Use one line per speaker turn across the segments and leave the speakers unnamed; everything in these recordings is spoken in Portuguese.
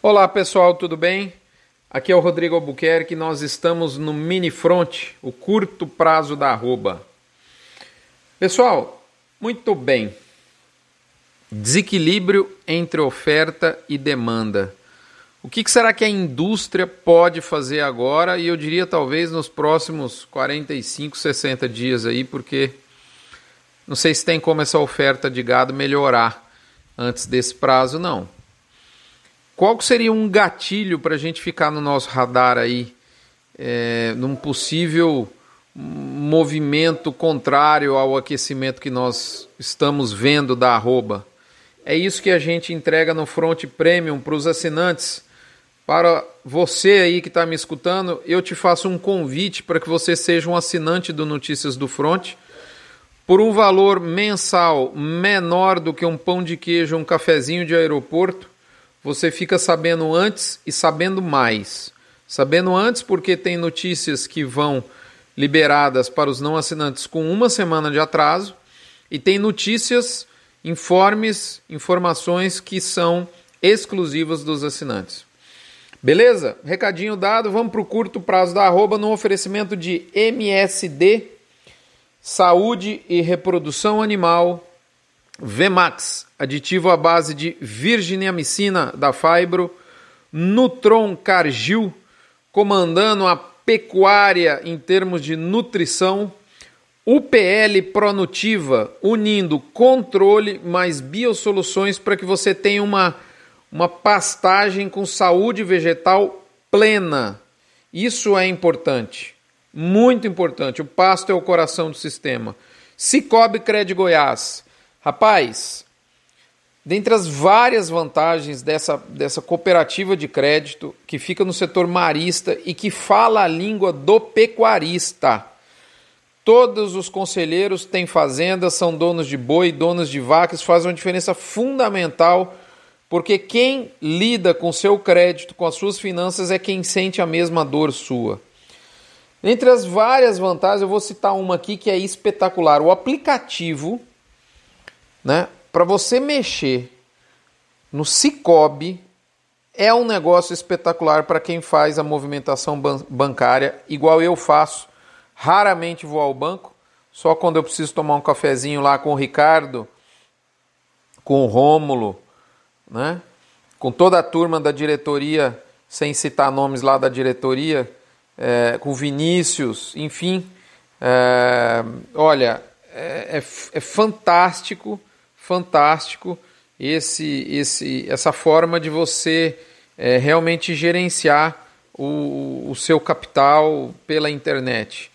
Olá pessoal, tudo bem? Aqui é o Rodrigo Albuquerque, nós estamos no Mini Front, o curto prazo da arroba. Pessoal, muito bem. Desequilíbrio entre oferta e demanda. O que, será que a indústria pode fazer agora? E eu diria talvez nos próximos 45, 60 dias aí, porque não sei se tem como essa oferta de gado melhorar antes desse prazo, não. Qual seria um gatilho para a gente ficar no nosso radar aí, é, num possível movimento contrário ao aquecimento que nós estamos vendo da arroba? É isso que a gente entrega no Front Premium para os assinantes. Para você aí que está me escutando, eu te faço um convite para que você seja um assinante do Notícias do Front por um valor mensal menor do que um pão de queijo, um cafezinho de aeroporto você fica sabendo antes e sabendo mais. Sabendo antes porque tem notícias que vão liberadas para os não assinantes com uma semana de atraso e tem notícias, informes, informações que são exclusivas dos assinantes. Beleza? Recadinho dado, vamos para o curto prazo da arroba no oferecimento de MSD, Saúde e Reprodução Animal, Vemax, aditivo à base de virginiamicina da Fibro, Nutron Cargill, comandando a pecuária em termos de nutrição, UPL Pronutiva, unindo controle mais biosoluções para que você tenha uma, uma pastagem com saúde vegetal plena. Isso é importante, muito importante. O pasto é o coração do sistema. Cicobi Cred Goiás Rapaz, dentre as várias vantagens dessa, dessa cooperativa de crédito que fica no setor marista e que fala a língua do pecuarista, todos os conselheiros têm fazendas, são donos de boi, donos de vacas, fazem uma diferença fundamental porque quem lida com seu crédito, com as suas finanças, é quem sente a mesma dor sua. Entre as várias vantagens, eu vou citar uma aqui que é espetacular. O aplicativo né? Para você mexer no Cicobi é um negócio espetacular para quem faz a movimentação ban bancária, igual eu faço. Raramente vou ao banco, só quando eu preciso tomar um cafezinho lá com o Ricardo, com o Rômulo, né? com toda a turma da diretoria, sem citar nomes lá da diretoria, é, com Vinícius, enfim. É, olha, é, é, é fantástico fantástico esse, esse, essa forma de você é, realmente gerenciar o, o seu capital pela internet.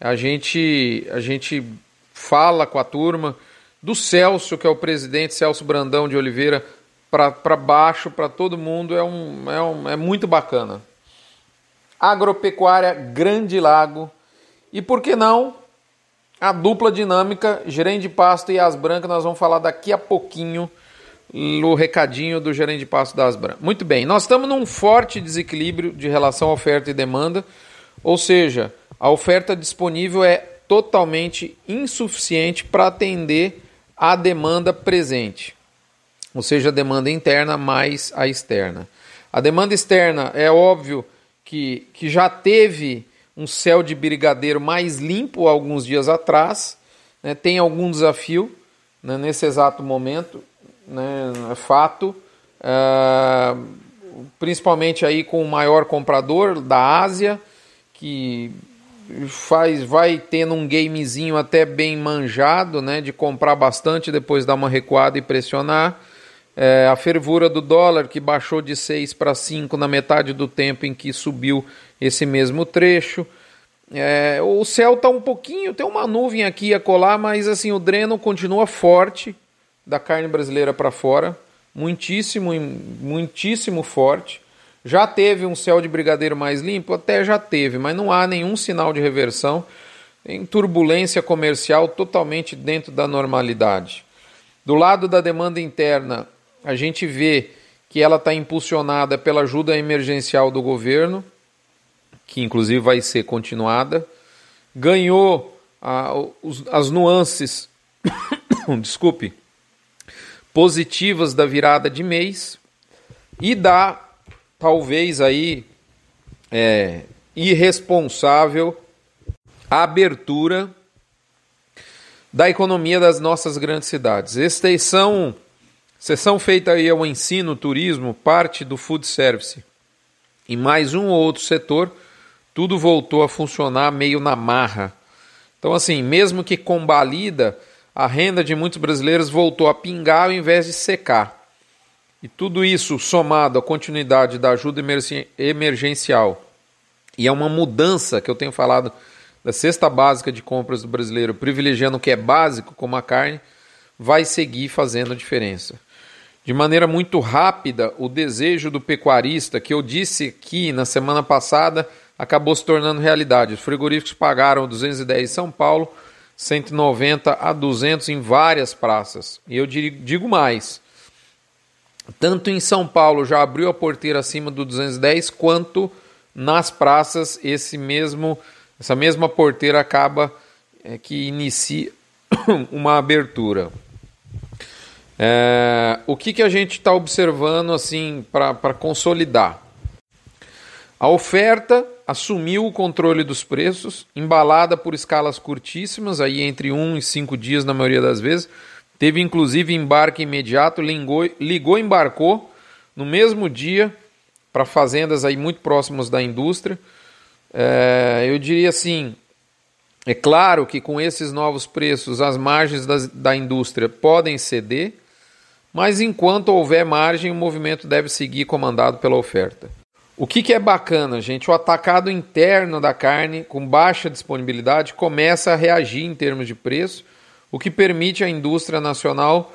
A gente, a gente fala com a turma do Celso, que é o presidente, Celso Brandão de Oliveira, para baixo, para todo mundo, é, um, é, um, é muito bacana. Agropecuária Grande Lago. E por que não a dupla dinâmica, gerente de pasto e as brancas, nós vamos falar daqui a pouquinho no recadinho do gerente de pasto das brancas. Muito bem, nós estamos num forte desequilíbrio de relação oferta e demanda, ou seja, a oferta disponível é totalmente insuficiente para atender a demanda presente, ou seja, a demanda interna mais a externa. A demanda externa é óbvio que, que já teve um céu de brigadeiro mais limpo alguns dias atrás. Né? Tem algum desafio né? nesse exato momento, né? é fato. Uh, principalmente aí com o maior comprador da Ásia, que faz vai tendo um gamezinho até bem manjado, né, de comprar bastante depois dar uma recuada e pressionar. É, a fervura do dólar que baixou de 6 para 5 na metade do tempo em que subiu esse mesmo trecho. É, o céu está um pouquinho, tem uma nuvem aqui a colar, mas assim o dreno continua forte da carne brasileira para fora, muitíssimo, muitíssimo forte. Já teve um céu de brigadeiro mais limpo? Até já teve, mas não há nenhum sinal de reversão. Tem turbulência comercial totalmente dentro da normalidade. Do lado da demanda interna, a gente vê que ela está impulsionada pela ajuda emergencial do governo, que inclusive vai ser continuada. Ganhou os, as nuances, desculpe, positivas da virada de mês e da talvez aí é, irresponsável a abertura da economia das nossas grandes cidades. Extensão, sessão feita aí ao ensino, turismo, parte do food service e mais um ou outro setor, tudo voltou a funcionar meio na marra. Então, assim, mesmo que combalida, a renda de muitos brasileiros voltou a pingar ao invés de secar. E tudo isso somado à continuidade da ajuda emergencial e a uma mudança que eu tenho falado da cesta básica de compras do brasileiro, privilegiando o que é básico, como a carne, vai seguir fazendo a diferença. De maneira muito rápida, o desejo do pecuarista, que eu disse aqui na semana passada, acabou se tornando realidade. Os frigoríficos pagaram 210 em São Paulo, 190 a 200 em várias praças. E eu digo mais: tanto em São Paulo já abriu a porteira acima do 210, quanto nas praças esse mesmo essa mesma porteira acaba é, que inicia uma abertura. É, o que, que a gente está observando assim para consolidar? A oferta assumiu o controle dos preços, embalada por escalas curtíssimas, aí entre 1 um e 5 dias na maioria das vezes. Teve inclusive embarque imediato, ligou, ligou embarcou no mesmo dia para fazendas aí muito próximas da indústria. É, eu diria assim, é claro que com esses novos preços as margens das, da indústria podem ceder, mas enquanto houver margem, o movimento deve seguir comandado pela oferta. O que, que é bacana, gente? O atacado interno da carne, com baixa disponibilidade, começa a reagir em termos de preço, o que permite à indústria nacional,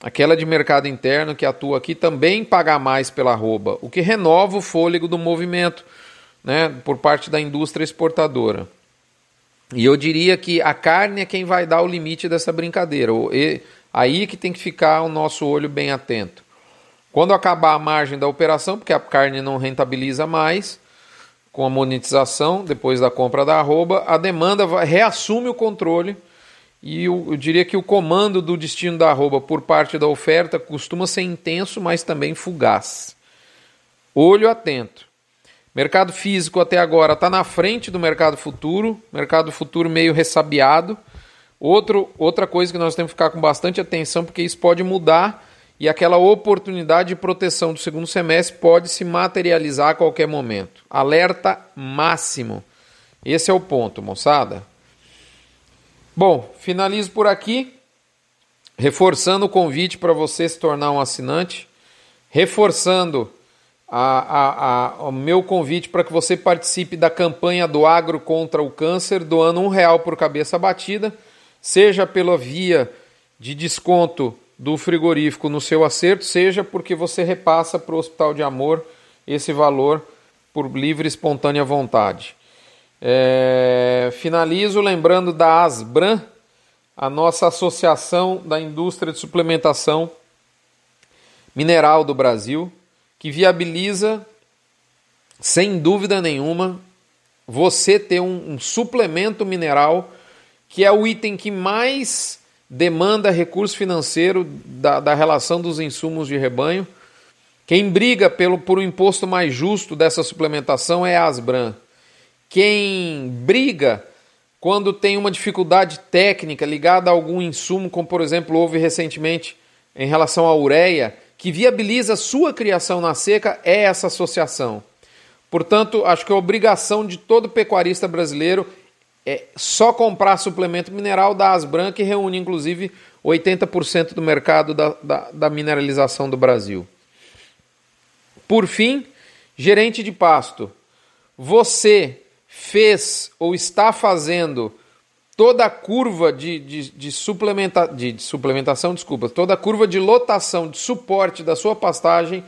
aquela de mercado interno que atua aqui, também pagar mais pela arroba, o que renova o fôlego do movimento né, por parte da indústria exportadora. E eu diria que a carne é quem vai dar o limite dessa brincadeira. Aí que tem que ficar o nosso olho bem atento. Quando acabar a margem da operação, porque a carne não rentabiliza mais, com a monetização, depois da compra da arroba, a demanda reassume o controle e eu, eu, diria que o comando do destino da arroba por parte da oferta costuma ser intenso, mas também fugaz. Olho atento. Mercado físico até agora está na frente do mercado futuro, mercado futuro meio ressabiado. Outro, outra coisa que nós temos que ficar com bastante atenção, porque isso pode mudar e aquela oportunidade de proteção do segundo semestre pode se materializar a qualquer momento. Alerta máximo. Esse é o ponto, moçada. Bom, finalizo por aqui, reforçando o convite para você se tornar um assinante, reforçando a, a, a, o meu convite para que você participe da campanha do Agro contra o Câncer, doando um real por cabeça batida, seja pela via de desconto do frigorífico no seu acerto, seja porque você repassa para o Hospital de Amor esse valor por livre e espontânea vontade. É, finalizo lembrando da Asbran, a nossa associação da indústria de suplementação mineral do Brasil, que viabiliza, sem dúvida nenhuma, você ter um, um suplemento mineral que é o item que mais demanda recurso financeiro da, da relação dos insumos de rebanho. Quem briga pelo, por um imposto mais justo dessa suplementação é a Asbran. Quem briga quando tem uma dificuldade técnica ligada a algum insumo, como por exemplo houve recentemente em relação à ureia, que viabiliza sua criação na seca, é essa associação. Portanto, acho que a obrigação de todo pecuarista brasileiro é só comprar suplemento mineral da Asbran, que reúne inclusive 80% do mercado da, da, da, mineralização do Brasil. Por fim, gerente de pasto, você fez ou está fazendo toda a curva de, de, de, suplementa, de, de suplementação, desculpa, toda a curva de lotação, de suporte da sua pastagem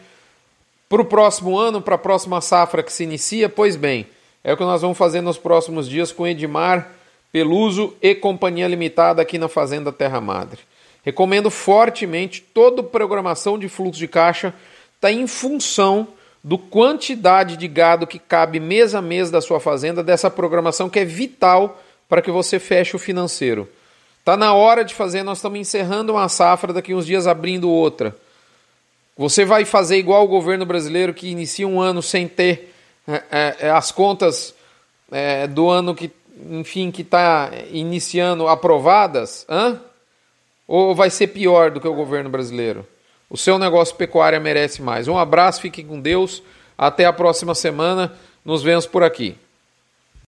para o próximo ano, para a próxima safra que se inicia, pois bem, é o que nós vamos fazer nos próximos dias com Edmar Peluso e Companhia Limitada aqui na Fazenda Terra Madre. Recomendo fortemente toda programação de fluxo de caixa está em função do quantidade de gado que cabe mês a mês da sua fazenda, dessa programação que é vital para que você feche o financeiro. Está na hora de fazer, nós estamos encerrando uma safra, daqui uns dias abrindo outra. Você vai fazer igual o governo brasileiro que inicia um ano sem ter é, é, as contas é, do ano que, enfim, que está iniciando aprovadas? Hã? Ou vai ser pior do que o governo brasileiro? O seu negócio pecuária merece mais. Um abraço, fique com Deus. Até a próxima semana. Nos vemos por aqui.